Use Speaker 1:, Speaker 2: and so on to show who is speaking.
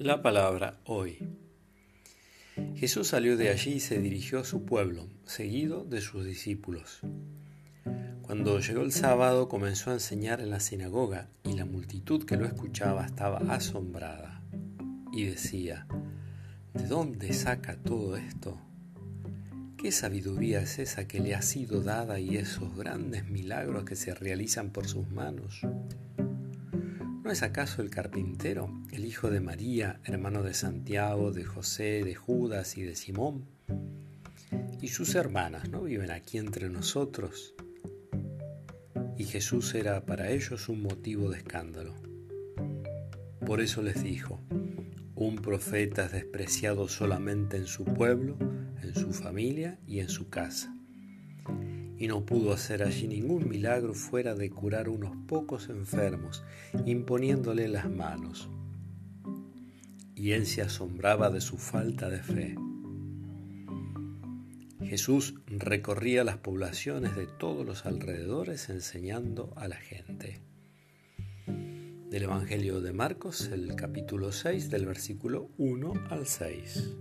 Speaker 1: La palabra hoy. Jesús salió de allí y se dirigió a su pueblo, seguido de sus discípulos. Cuando llegó el sábado comenzó a enseñar en la sinagoga y la multitud que lo escuchaba estaba asombrada y decía, ¿de dónde saca todo esto? ¿Qué sabiduría es esa que le ha sido dada y esos grandes milagros que se realizan por sus manos? ¿No es acaso el carpintero, el hijo de María, hermano de Santiago, de José, de Judas y de Simón? Y sus hermanas no viven aquí entre nosotros. Y Jesús era para ellos un motivo de escándalo. Por eso les dijo, un profeta es despreciado solamente en su pueblo, en su familia y en su casa y no pudo hacer allí ningún milagro fuera de curar unos pocos enfermos, imponiéndole las manos. Y él se asombraba de su falta de fe. Jesús recorría las poblaciones de todos los alrededores enseñando a la gente. Del Evangelio de Marcos, el capítulo 6, del versículo 1 al 6.